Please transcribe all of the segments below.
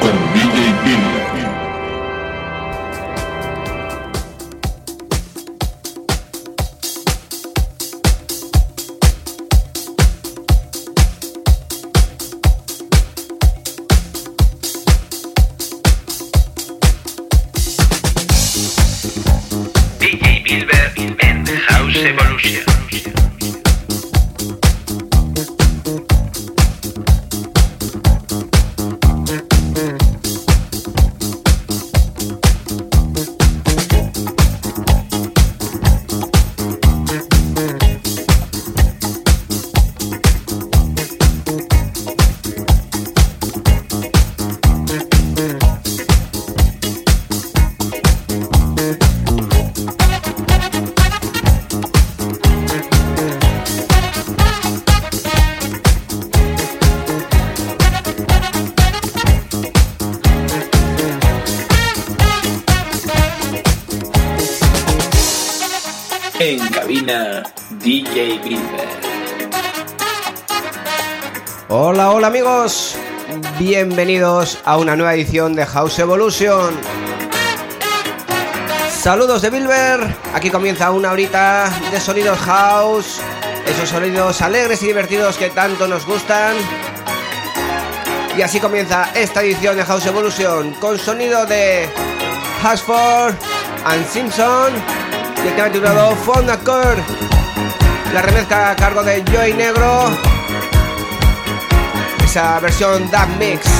con DJ. Amigos, bienvenidos a una nueva edición de House Evolution. Saludos de Bilber, aquí comienza una horita de sonidos house, esos sonidos alegres y divertidos que tanto nos gustan. Y así comienza esta edición de House Evolution con sonido de Hashford and Simpson y el tema titulado Accord. La remezcla a cargo de Joy Negro. Esa versión Dub Mix.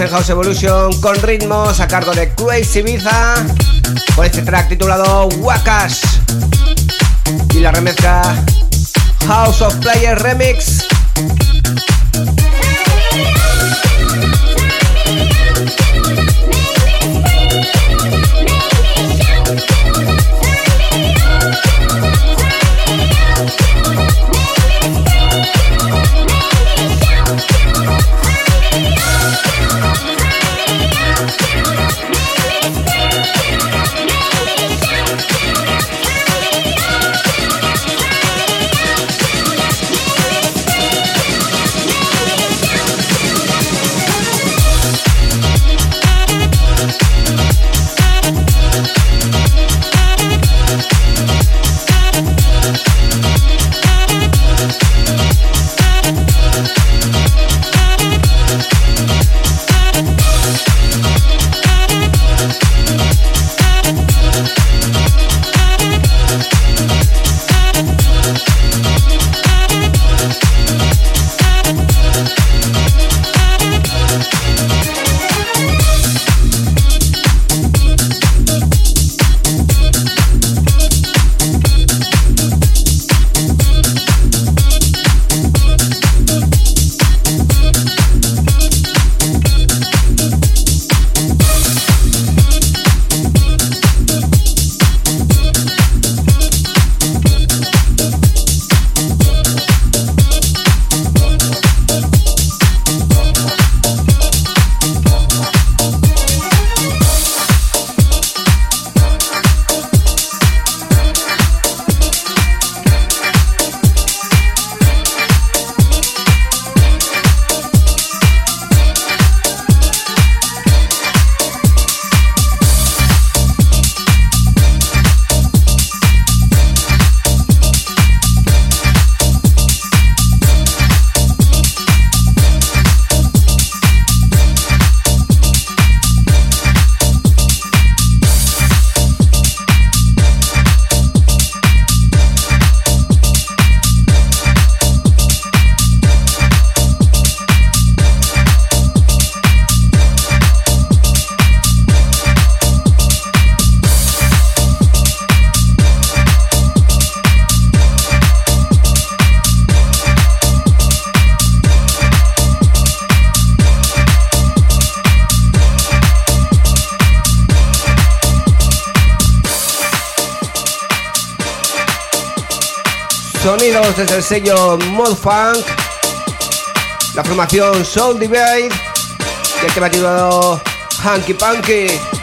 En House Evolution con ritmos a cargo de Crazy Ibiza con este track titulado Wakas y la remezcla House of Players Remix. Desde el sello Mod Funk, la formación Soul Divide y el tema titulado Hanky Punky.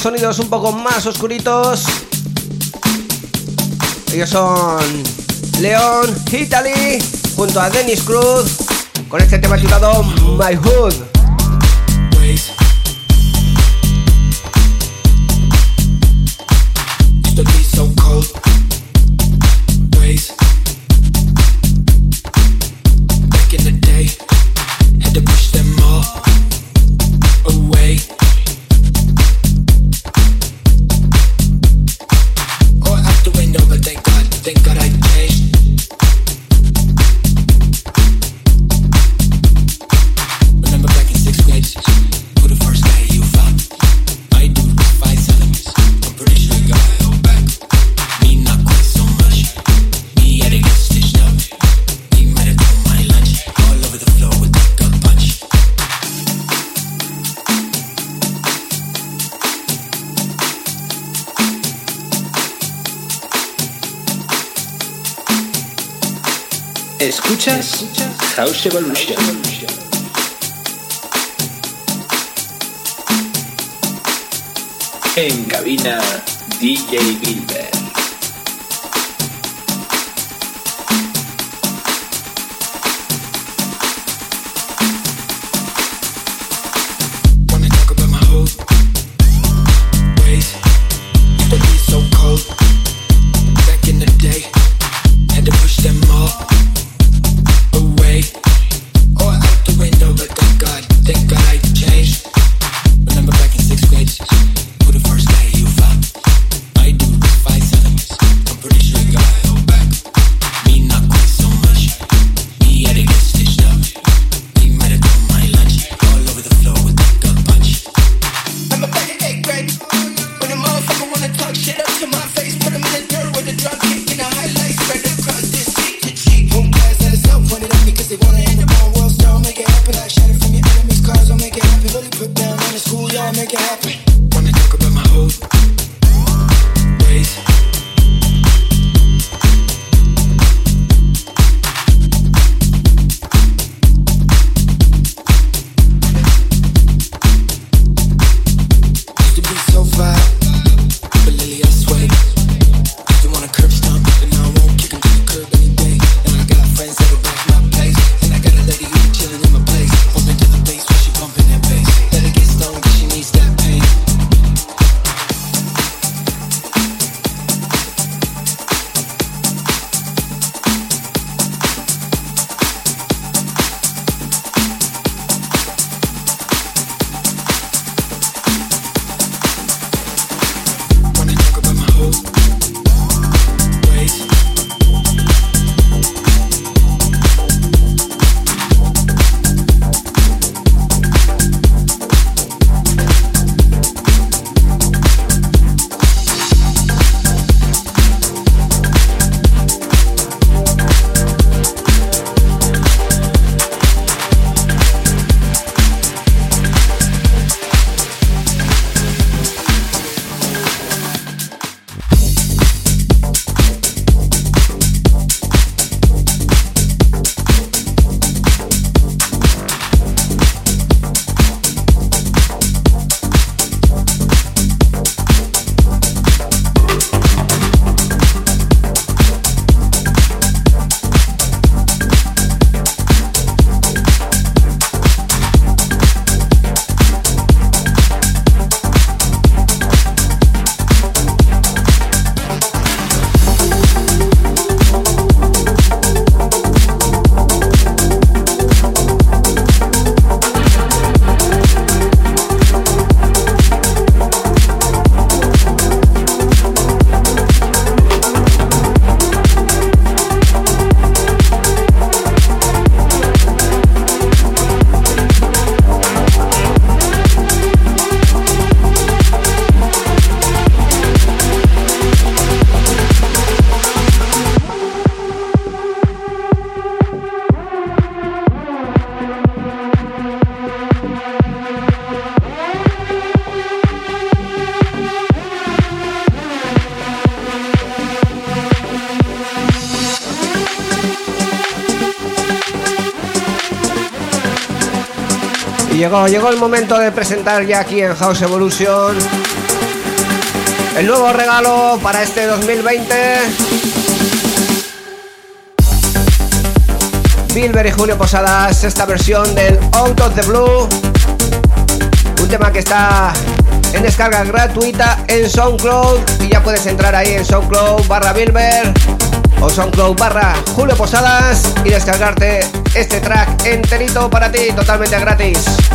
Sonidos un poco más oscuritos. Ellos son León Italy junto a Dennis Cruz con este tema titulado My Hood. House Evolution. En cabina DJ Bilber. Llegó, el momento de presentar ya aquí en House Evolution el nuevo regalo para este 2020. Bilber y Julio Posadas, esta versión del Out of the Blue. Un tema que está en descarga gratuita en SoundCloud y ya puedes entrar ahí en SoundCloud barra Bilber o SoundCloud barra Julio Posadas y descargarte este track enterito para ti totalmente gratis.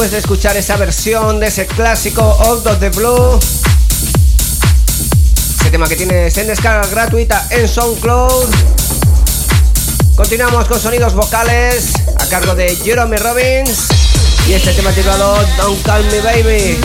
Después de escuchar esa versión de ese clásico Old of the Blue, ese tema que tienes en descarga gratuita en SoundCloud. Continuamos con sonidos vocales a cargo de Jeremy Robbins y este tema titulado Don't Call Me Baby.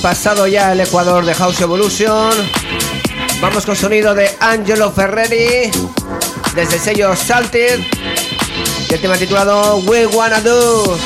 Pasado ya el Ecuador de House Evolution, vamos con sonido de Angelo Ferreri desde el sello Salted el tema titulado We Wanna Do.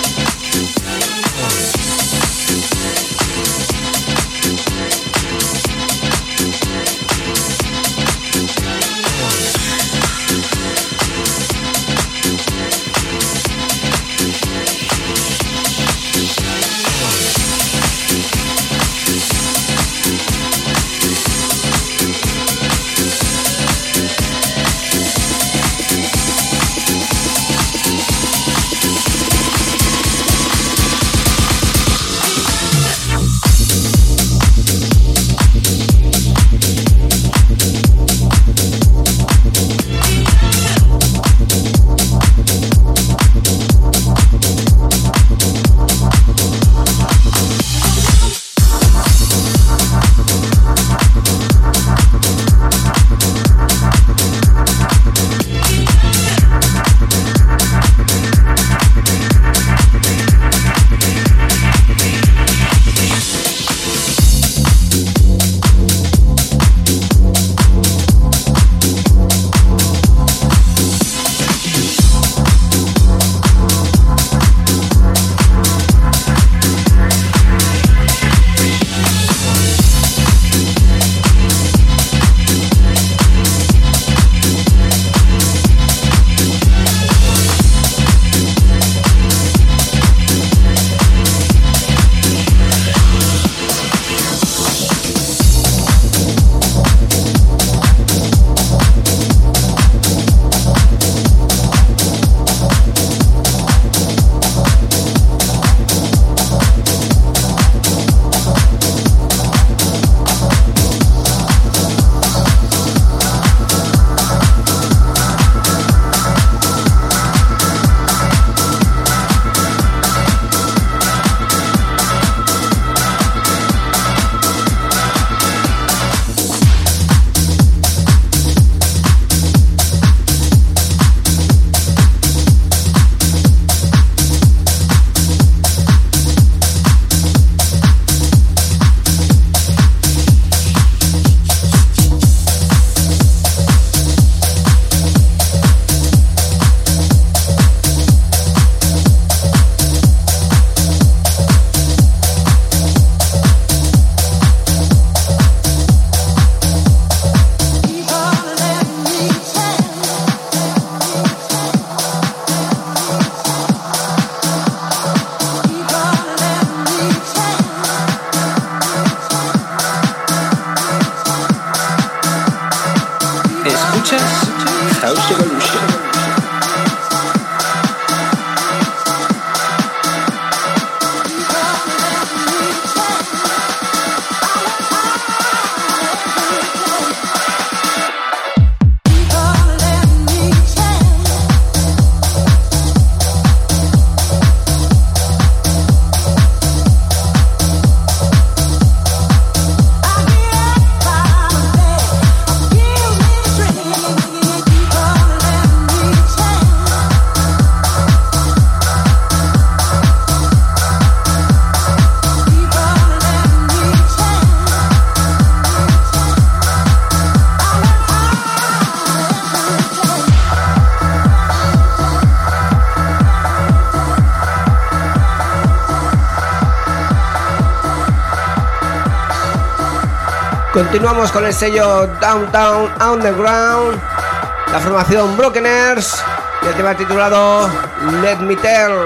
Continuamos con el sello Downtown Underground, la formación Brokeners el tema titulado let me tell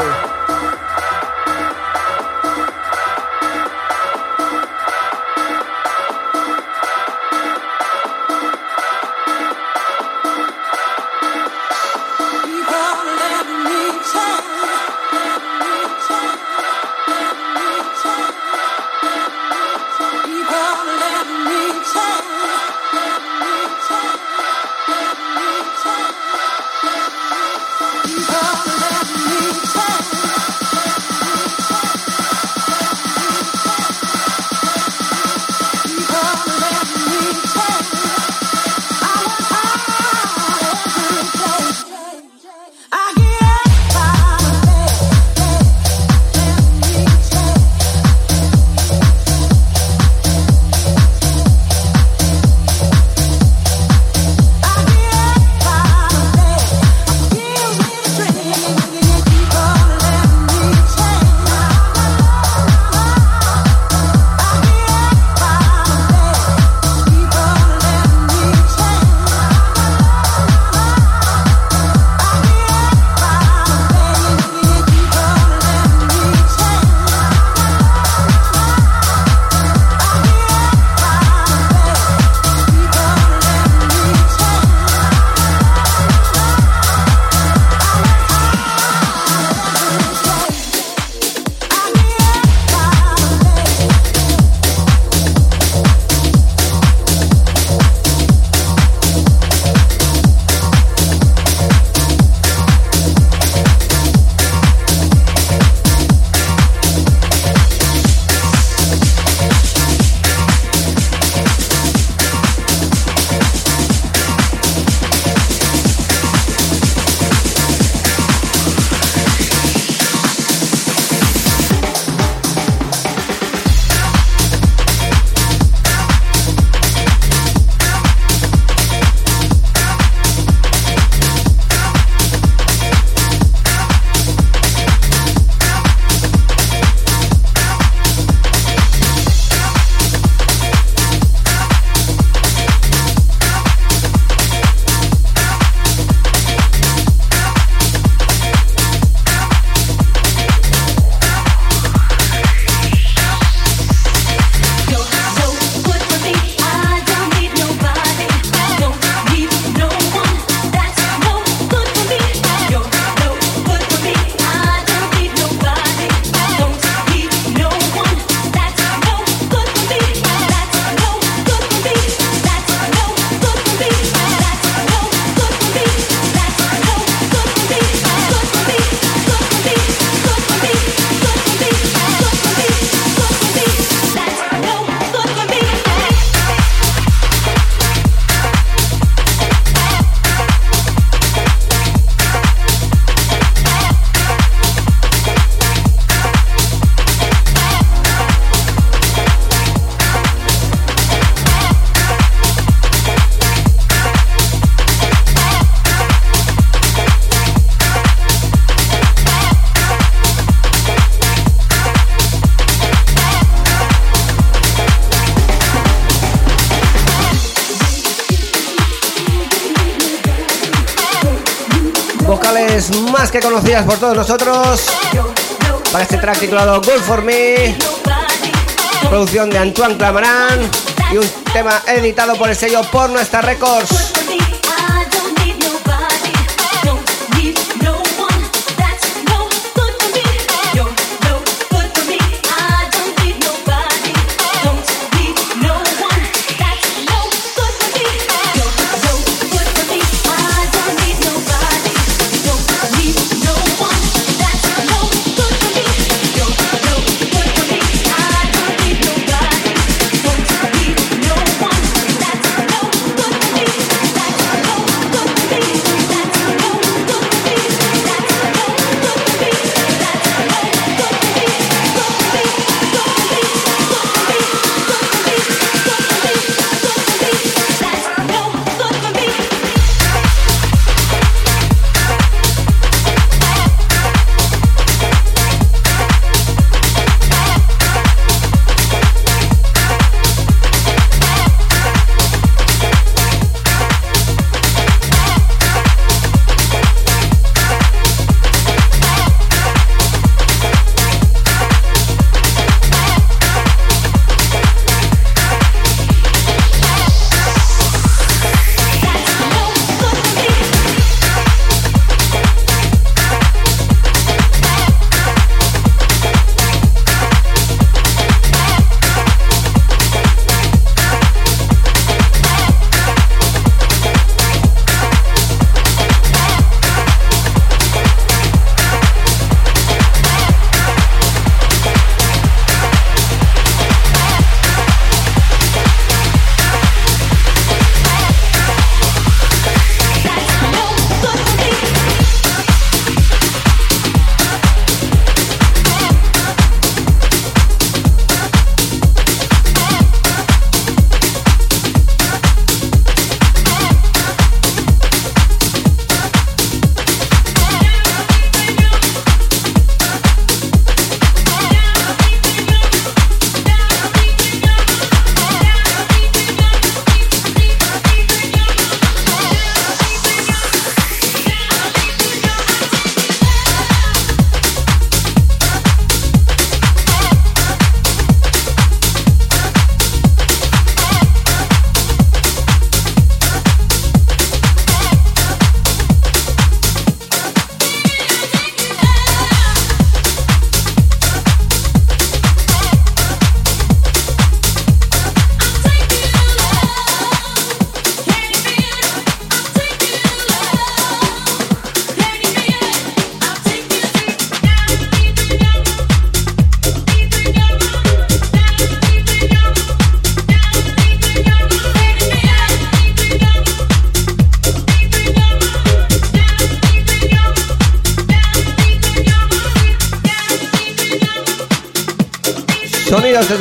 conocidas por todos nosotros. Para este track titulado Good For Me. Producción de Antoine Clamaran. Y un tema editado por el sello Por Nuestra Records.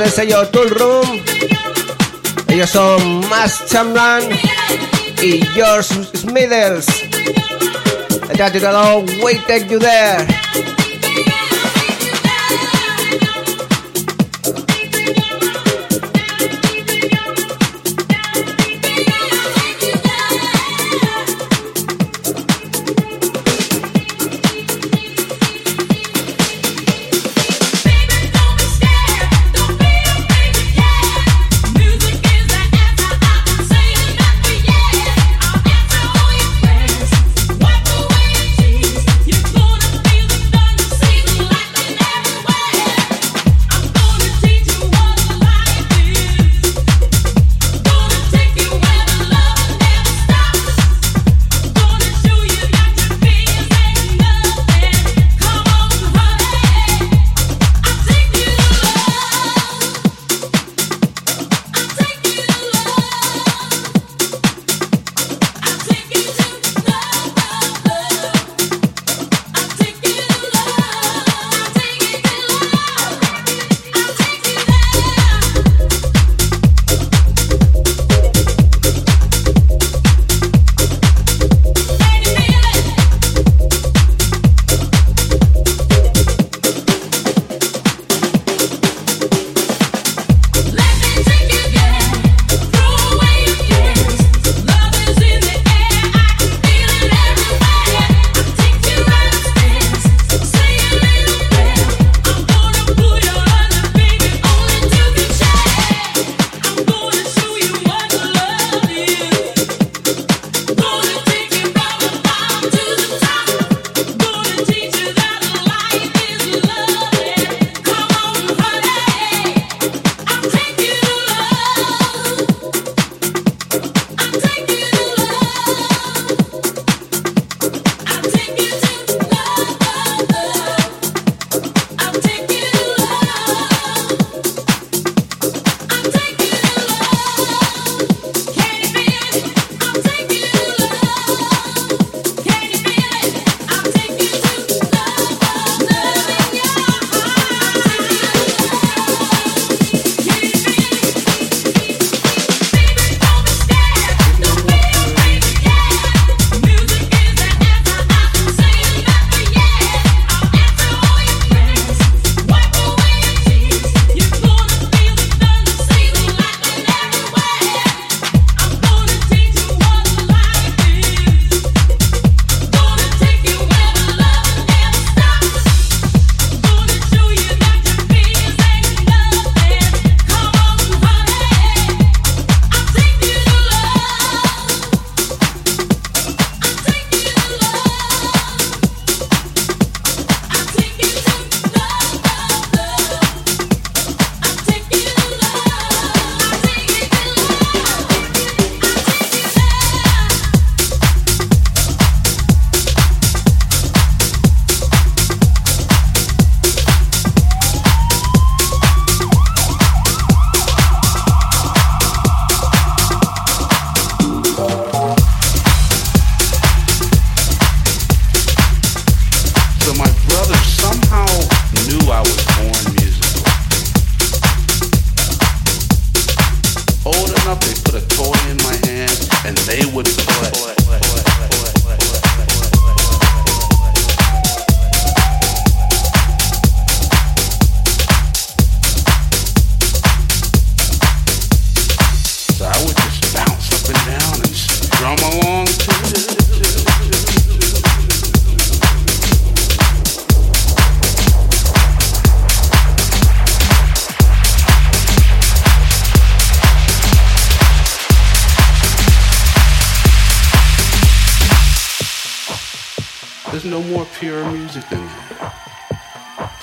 Desde el sello Tool Room. Ellos son Mass Chamberlain y George Smithers. El titulado Wait Take You There.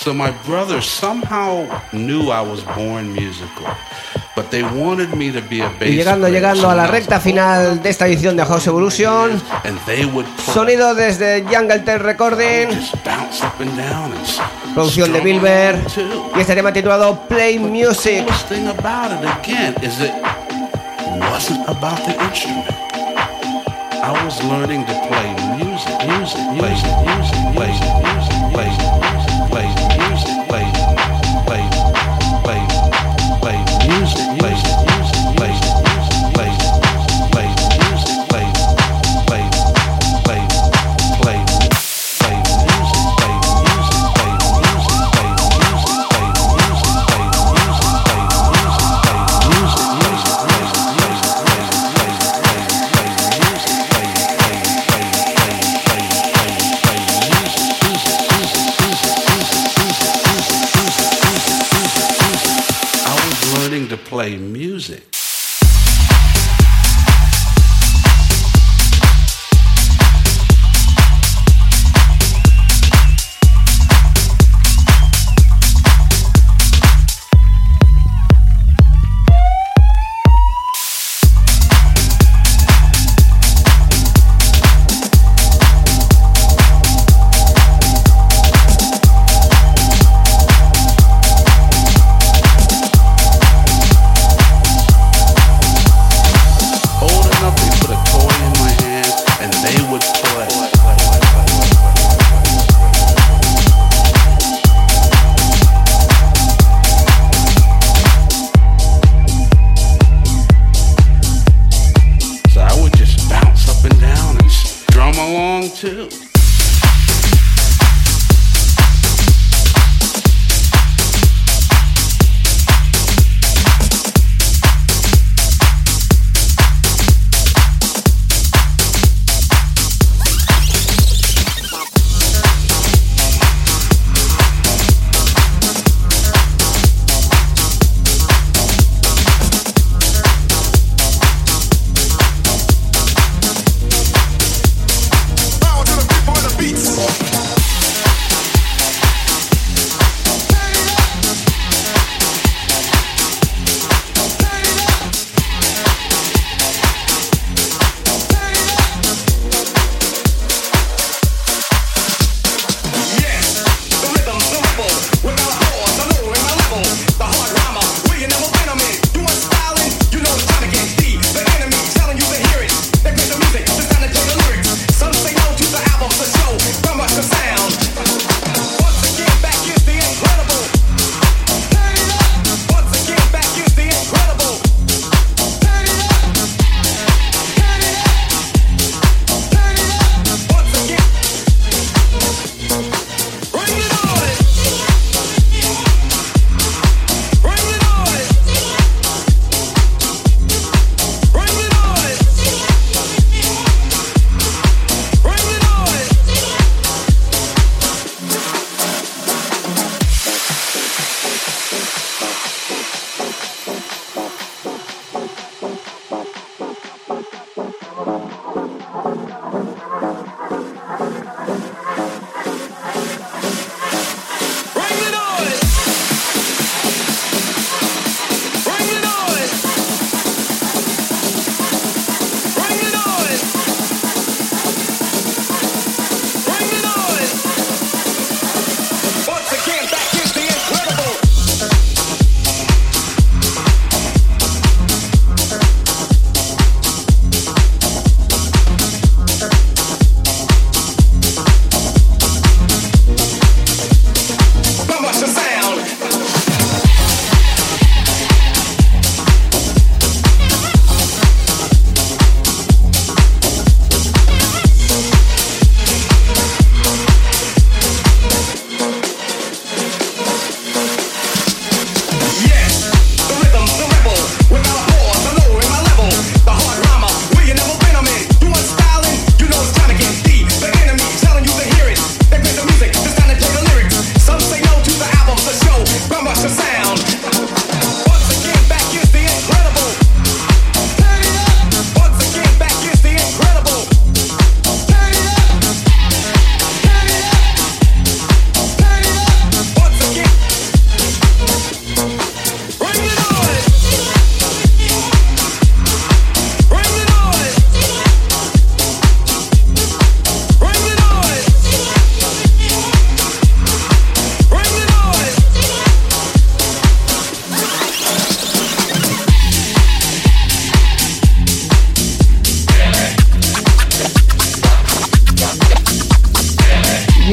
So my brothers somehow knew I was born musical. But they wanted me to be a bass y llegando, llegando a la recta final de esta edición de House Evolution, sonido desde Jungle Recording, producción de Bilber, y este tema titulado Play Music. I was learning to play music, music, music, music, music, music, music, play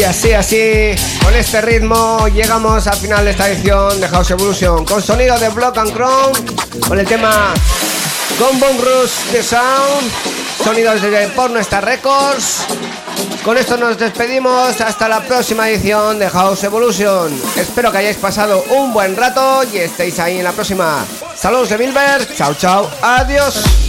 así, así, con este ritmo llegamos al final de esta edición de House Evolution con sonido de Block and Crown, con el tema Combo Rush de Sound, sonidos de Porno Star Records. Con esto nos despedimos hasta la próxima edición de House Evolution. Espero que hayáis pasado un buen rato y estéis ahí en la próxima. Saludos de Milberg, chao chao, adiós.